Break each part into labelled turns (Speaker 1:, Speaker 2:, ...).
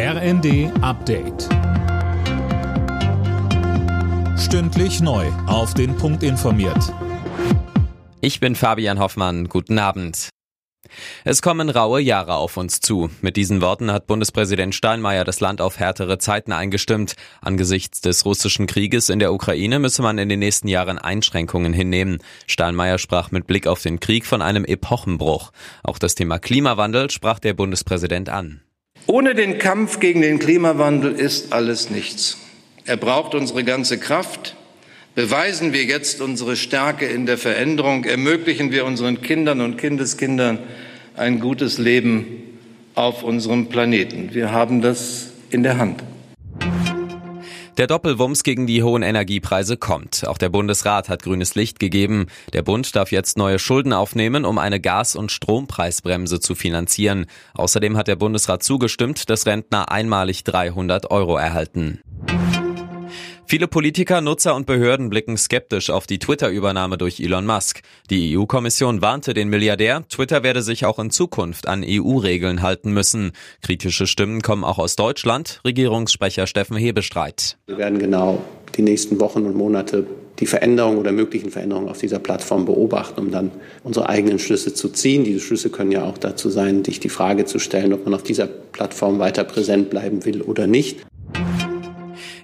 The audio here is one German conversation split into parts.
Speaker 1: RND Update. Stündlich neu. Auf den Punkt informiert.
Speaker 2: Ich bin Fabian Hoffmann. Guten Abend. Es kommen raue Jahre auf uns zu. Mit diesen Worten hat Bundespräsident Steinmeier das Land auf härtere Zeiten eingestimmt. Angesichts des russischen Krieges in der Ukraine müsse man in den nächsten Jahren Einschränkungen hinnehmen. Steinmeier sprach mit Blick auf den Krieg von einem Epochenbruch. Auch das Thema Klimawandel sprach der Bundespräsident an.
Speaker 3: Ohne den Kampf gegen den Klimawandel ist alles nichts. Er braucht unsere ganze Kraft. Beweisen wir jetzt unsere Stärke in der Veränderung, ermöglichen wir unseren Kindern und Kindeskindern ein gutes Leben auf unserem Planeten. Wir haben das in der Hand.
Speaker 2: Der Doppelwumms gegen die hohen Energiepreise kommt. Auch der Bundesrat hat grünes Licht gegeben. Der Bund darf jetzt neue Schulden aufnehmen, um eine Gas- und Strompreisbremse zu finanzieren. Außerdem hat der Bundesrat zugestimmt, dass Rentner einmalig 300 Euro erhalten. Viele Politiker, Nutzer und Behörden blicken skeptisch auf die Twitter-Übernahme durch Elon Musk. Die EU-Kommission warnte den Milliardär, Twitter werde sich auch in Zukunft an EU-Regeln halten müssen. Kritische Stimmen kommen auch aus Deutschland. Regierungssprecher Steffen Hebestreit.
Speaker 4: Wir werden genau die nächsten Wochen und Monate die Veränderungen oder möglichen Veränderungen auf dieser Plattform beobachten, um dann unsere eigenen Schlüsse zu ziehen. Diese Schlüsse können ja auch dazu sein, sich die Frage zu stellen, ob man auf dieser Plattform weiter präsent bleiben will oder nicht.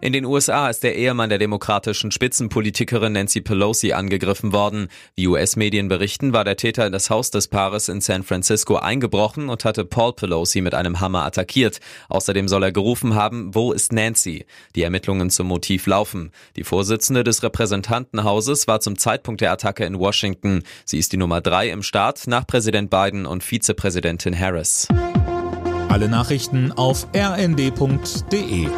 Speaker 2: In den USA ist der Ehemann der demokratischen Spitzenpolitikerin Nancy Pelosi angegriffen worden. Wie US-Medien berichten, war der Täter in das Haus des Paares in San Francisco eingebrochen und hatte Paul Pelosi mit einem Hammer attackiert. Außerdem soll er gerufen haben, wo ist Nancy? Die Ermittlungen zum Motiv laufen. Die Vorsitzende des Repräsentantenhauses war zum Zeitpunkt der Attacke in Washington. Sie ist die Nummer drei im Staat nach Präsident Biden und Vizepräsidentin Harris.
Speaker 1: Alle Nachrichten auf rnd.de